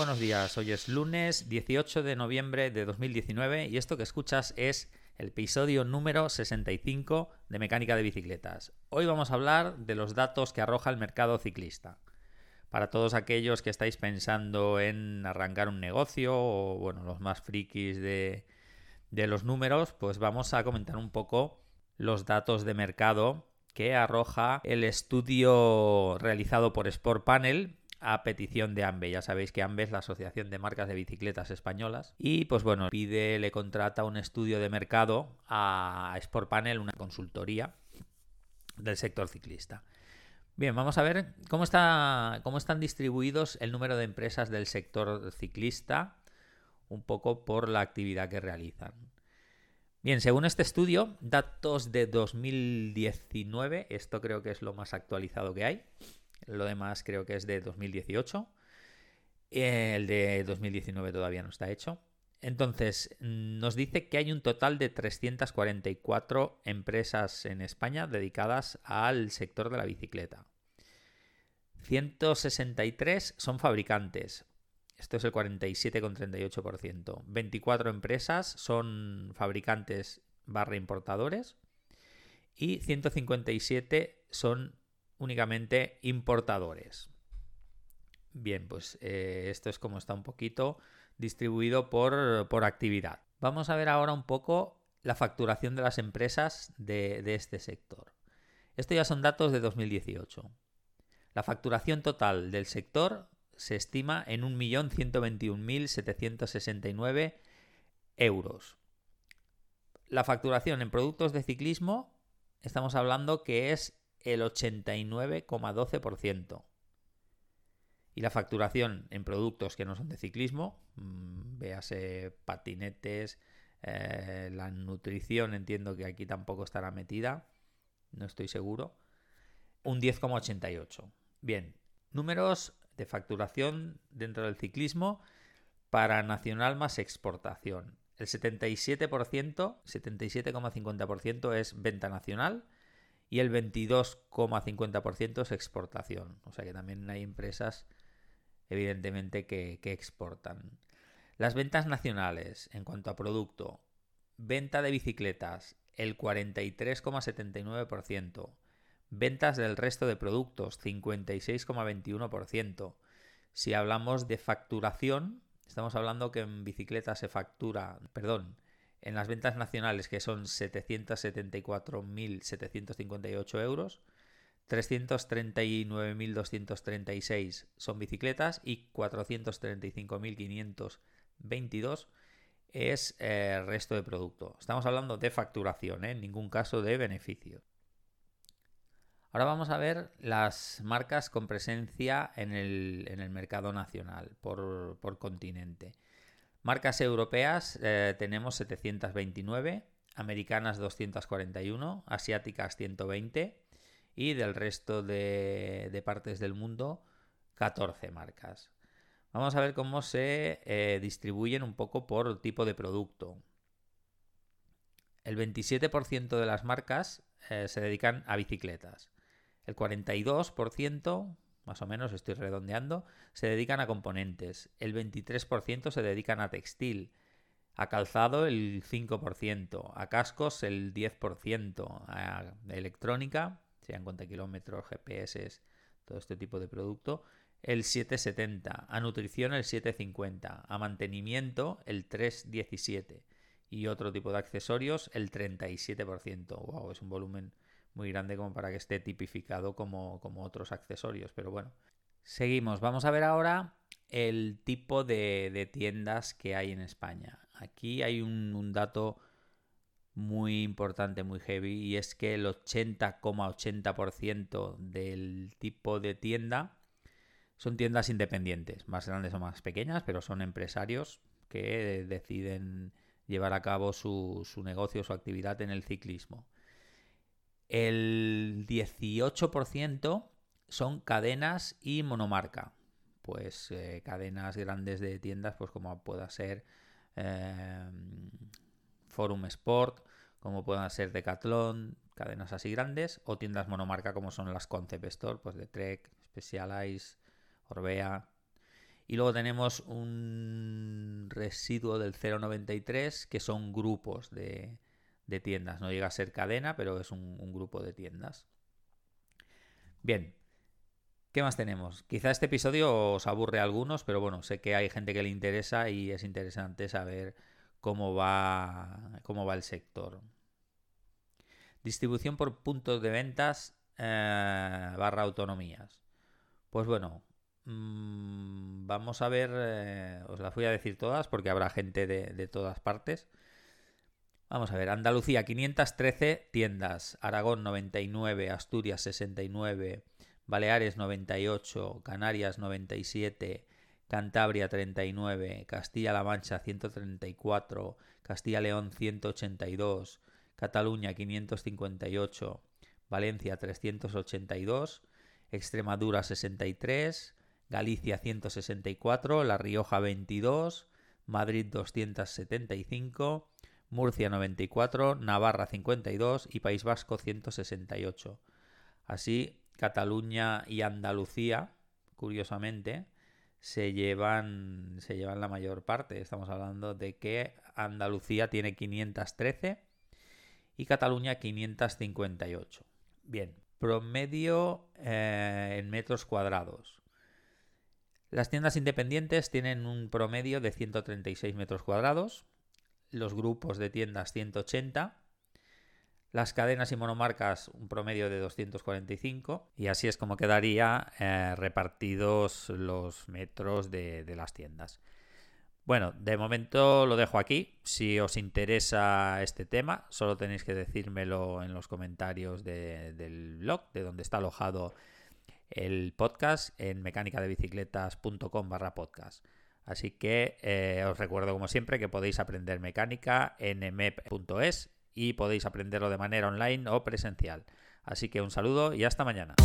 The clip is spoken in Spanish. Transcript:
Buenos días, hoy es lunes 18 de noviembre de 2019 y esto que escuchas es el episodio número 65 de Mecánica de Bicicletas. Hoy vamos a hablar de los datos que arroja el mercado ciclista. Para todos aquellos que estáis pensando en arrancar un negocio o bueno, los más frikis de, de los números, pues vamos a comentar un poco los datos de mercado que arroja el estudio realizado por Sport Panel a petición de AMBE. Ya sabéis que AMBE es la Asociación de Marcas de Bicicletas Españolas. Y pues bueno, pide, le contrata un estudio de mercado a Sport Panel, una consultoría del sector ciclista. Bien, vamos a ver cómo, está, cómo están distribuidos el número de empresas del sector ciclista, un poco por la actividad que realizan. Bien, según este estudio, datos de 2019, esto creo que es lo más actualizado que hay. Lo demás creo que es de 2018. El de 2019 todavía no está hecho. Entonces, nos dice que hay un total de 344 empresas en España dedicadas al sector de la bicicleta. 163 son fabricantes. Esto es el 47,38%. 24 empresas son fabricantes barra importadores. Y 157 son únicamente importadores. Bien, pues eh, esto es como está un poquito distribuido por, actividad. Vamos a ver ahora un poco la facturación de las empresas de, de este sector. Esto ya son datos de 2018. La facturación total del sector se estima en 1.121.769 euros. La facturación en productos de ciclismo, estamos hablando que es el 89,12%. Y la facturación en productos que no son de ciclismo, mm, véase patinetes, eh, la nutrición entiendo que aquí tampoco estará metida, no estoy seguro, un 10,88. Bien, números de facturación dentro del ciclismo para nacional más exportación. El 77%, 77,50% es venta nacional y el 22,50% es exportación. O sea que también hay empresas, evidentemente, que, que exportan. Las ventas nacionales en cuanto a producto, venta de bicicletas, el 43,79%. Ventas del resto de productos, 56,21%. Si hablamos de facturación, estamos hablando que en bicicletas se factura, perdón, en las ventas nacionales, que son 774.758 euros, 339.236 son bicicletas y 435.522 es el eh, resto de producto. Estamos hablando de facturación, ¿eh? en ningún caso de beneficio. Ahora vamos a ver las marcas con presencia en el, mercado nacional por, por continente. Marcas europeas eh, tenemos 729, americanas 241, asiáticas 120 y del resto de, partes del mundo 14 marcas. Vamos a ver cómo se eh, distribuyen un poco por tipo de producto. El 27% de las marcas eh, se dedican a bicicletas. El 42%, más o menos estoy redondeando, se dedican a componentes, el 23% se dedican a textil, a calzado el 5%, a cascos el 10%, a electrónica, sean cuenta kilómetros, GPS, todo este tipo de producto, el 7,70, a nutrición el 7,50, a mantenimiento el 3,17 y otro tipo de accesorios el 37%. Wow, es un volumen muy grande como para que esté tipificado como, otros accesorios. Pero bueno, seguimos. Vamos a ver ahora el tipo de, tiendas que hay en España. Aquí hay un, dato muy importante, muy heavy, y es que el 80,80% del tipo de tienda son tiendas independientes, más grandes o más pequeñas, pero son empresarios que deciden llevar a cabo su, su negocio, su actividad en el ciclismo. El 18% son cadenas y monomarca. Pues eh, cadenas grandes de tiendas, pues como pueda ser eh, Forum Sport, como puedan ser Decathlon, cadenas así grandes, o tiendas monomarca como son las Concept Store, pues de Trek, Specialized, Orbea. Y luego tenemos un residuo del 0,93 que son grupos de, tiendas. No llega a ser cadena, pero es un, grupo de tiendas. Bien, ¿Qué más tenemos? Quizá este episodio os aburre a algunos, pero bueno, sé que hay gente que le interesa y es interesante saber cómo va, cómo va el sector. Distribución por puntos de ventas eh, barra autonomías. Pues bueno, mm, vamos a ver, eh, os las voy a decir todas porque habrá gente de, todas partes. Vamos a ver, Andalucía 513 tiendas, Aragón 99, Asturias 69, Baleares 98, Canarias 97, Cantabria 39, Castilla-La Mancha 134, Castilla-León 182, Cataluña 558, Valencia 382, Extremadura 63, Galicia 164, La Rioja 22, Madrid 275, Murcia 94, Navarra 52 y País Vasco 168. Así, Cataluña y Andalucía, curiosamente, se llevan, se llevan la mayor parte. Estamos hablando de que Andalucía tiene 513 y Cataluña 558. Bien, promedio eh, en metros cuadrados. Las tiendas independientes tienen un promedio de 136 metros cuadrados, los grupos de tiendas 180, las cadenas y monomarcas un promedio de 245 y así es como quedaría eh, repartidos los metros de las tiendas. Bueno, de momento lo dejo aquí. Si os interesa este tema, solo tenéis que decírmelo en los comentarios del blog, de donde está alojado el podcast, en mecánicadebicicletas.com barra podcast. Así que eh, os recuerdo como siempre que podéis aprender mecánica en mep.es y podéis aprenderlo de manera online o presencial. Así que un saludo y hasta mañana.